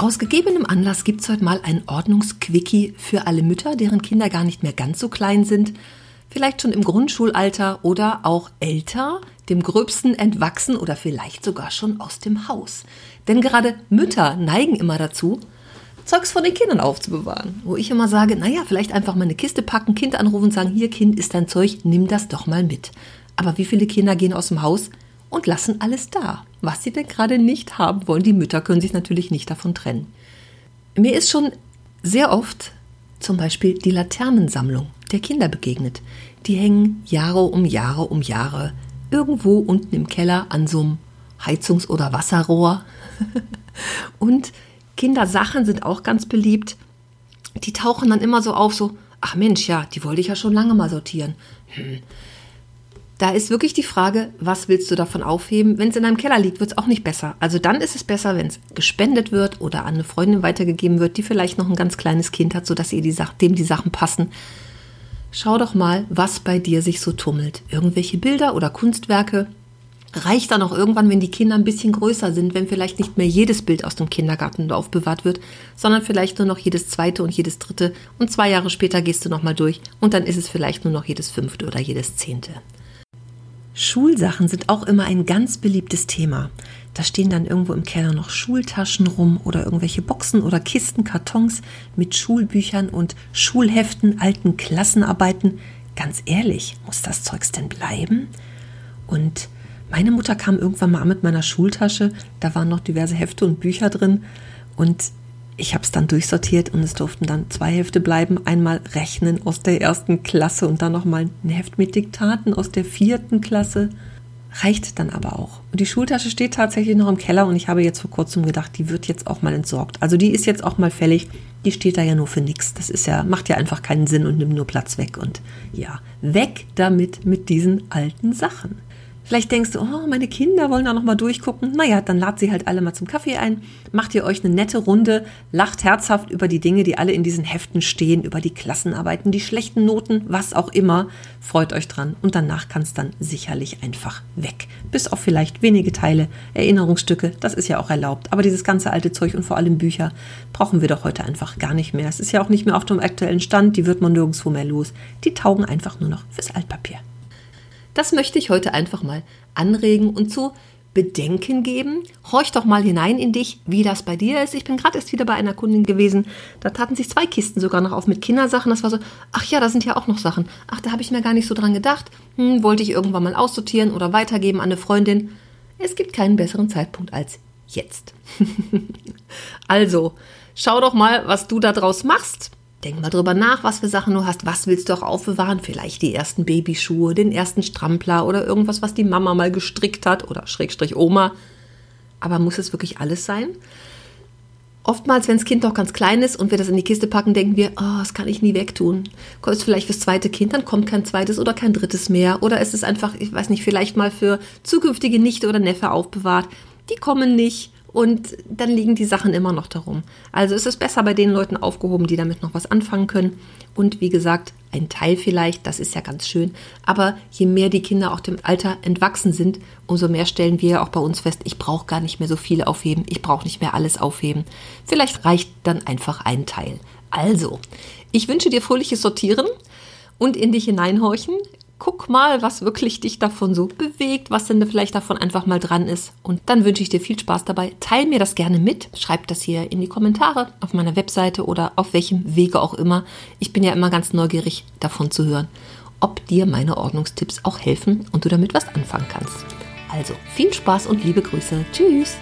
Aus gegebenem Anlass gibt es heute mal ein Ordnungsquickie für alle Mütter, deren Kinder gar nicht mehr ganz so klein sind, vielleicht schon im Grundschulalter oder auch älter, dem Gröbsten entwachsen oder vielleicht sogar schon aus dem Haus. Denn gerade Mütter neigen immer dazu, Zeugs von den Kindern aufzubewahren. Wo ich immer sage, naja, vielleicht einfach mal eine Kiste packen, Kind anrufen und sagen, hier Kind ist dein Zeug, nimm das doch mal mit. Aber wie viele Kinder gehen aus dem Haus und lassen alles da? was sie denn gerade nicht haben wollen. Die Mütter können sich natürlich nicht davon trennen. Mir ist schon sehr oft zum Beispiel die Laternensammlung der Kinder begegnet. Die hängen Jahre um Jahre um Jahre irgendwo unten im Keller an so einem Heizungs- oder Wasserrohr. Und Kindersachen sind auch ganz beliebt. Die tauchen dann immer so auf, so, ach Mensch, ja, die wollte ich ja schon lange mal sortieren. Hm, da ist wirklich die Frage, was willst du davon aufheben? Wenn es in deinem Keller liegt, wird es auch nicht besser. Also dann ist es besser, wenn es gespendet wird oder an eine Freundin weitergegeben wird, die vielleicht noch ein ganz kleines Kind hat, sodass ihr die dem die Sachen passen. Schau doch mal, was bei dir sich so tummelt. Irgendwelche Bilder oder Kunstwerke. Reicht dann auch irgendwann, wenn die Kinder ein bisschen größer sind, wenn vielleicht nicht mehr jedes Bild aus dem Kindergarten aufbewahrt wird, sondern vielleicht nur noch jedes zweite und jedes dritte und zwei Jahre später gehst du nochmal durch und dann ist es vielleicht nur noch jedes fünfte oder jedes zehnte. Schulsachen sind auch immer ein ganz beliebtes Thema. Da stehen dann irgendwo im Keller noch Schultaschen rum oder irgendwelche Boxen oder Kisten, Kartons mit Schulbüchern und Schulheften, alten Klassenarbeiten. Ganz ehrlich, muss das Zeugs denn bleiben? Und meine Mutter kam irgendwann mal mit meiner Schultasche, da waren noch diverse Hefte und Bücher drin und ich habe es dann durchsortiert und es durften dann zwei Hefte bleiben. Einmal Rechnen aus der ersten Klasse und dann nochmal ein Heft mit Diktaten aus der vierten Klasse. Reicht dann aber auch. Und die Schultasche steht tatsächlich noch im Keller und ich habe jetzt vor kurzem gedacht, die wird jetzt auch mal entsorgt. Also die ist jetzt auch mal fällig. Die steht da ja nur für nichts. Das ist ja, macht ja einfach keinen Sinn und nimmt nur Platz weg. Und ja, weg damit mit diesen alten Sachen. Vielleicht denkst du, oh, meine Kinder wollen da noch mal durchgucken. Naja, dann lad sie halt alle mal zum Kaffee ein, macht ihr euch eine nette Runde, lacht herzhaft über die Dinge, die alle in diesen Heften stehen, über die Klassenarbeiten, die schlechten Noten, was auch immer. Freut euch dran und danach kann es dann sicherlich einfach weg. Bis auf vielleicht wenige Teile, Erinnerungsstücke, das ist ja auch erlaubt. Aber dieses ganze alte Zeug und vor allem Bücher brauchen wir doch heute einfach gar nicht mehr. Es ist ja auch nicht mehr auf dem aktuellen Stand, die wird man nirgendwo mehr los. Die taugen einfach nur noch fürs Altpapier. Das möchte ich heute einfach mal anregen und zu bedenken geben. Horch doch mal hinein in dich, wie das bei dir ist. Ich bin gerade erst wieder bei einer Kundin gewesen. Da taten sich zwei Kisten sogar noch auf mit Kindersachen. Das war so, ach ja, da sind ja auch noch Sachen. Ach, da habe ich mir gar nicht so dran gedacht. Hm, wollte ich irgendwann mal aussortieren oder weitergeben an eine Freundin. Es gibt keinen besseren Zeitpunkt als jetzt. also, schau doch mal, was du da draus machst. Denk mal drüber nach, was für Sachen du hast. Was willst du auch aufbewahren? Vielleicht die ersten Babyschuhe, den ersten Strampler oder irgendwas, was die Mama mal gestrickt hat oder Schrägstrich Oma. Aber muss es wirklich alles sein? Oftmals, wenn das Kind noch ganz klein ist und wir das in die Kiste packen, denken wir, oh, das kann ich nie wegtun. Ist vielleicht fürs zweite Kind, dann kommt kein zweites oder kein drittes mehr. Oder ist es einfach, ich weiß nicht, vielleicht mal für zukünftige Nichte oder Neffe aufbewahrt. Die kommen nicht und dann liegen die Sachen immer noch darum. Also ist es besser bei den Leuten aufgehoben, die damit noch was anfangen können. Und wie gesagt, ein Teil vielleicht, das ist ja ganz schön. Aber je mehr die Kinder auch dem Alter entwachsen sind, umso mehr stellen wir auch bei uns fest, ich brauche gar nicht mehr so viel aufheben, ich brauche nicht mehr alles aufheben. Vielleicht reicht dann einfach ein Teil. Also, ich wünsche dir fröhliches Sortieren und in dich hineinhorchen guck mal, was wirklich dich davon so bewegt, was denn vielleicht davon einfach mal dran ist. Und dann wünsche ich dir viel Spaß dabei. Teil mir das gerne mit. Schreib das hier in die Kommentare auf meiner Webseite oder auf welchem Wege auch immer. Ich bin ja immer ganz neugierig davon zu hören, ob dir meine Ordnungstipps auch helfen und du damit was anfangen kannst. Also viel Spaß und liebe Grüße. Tschüss.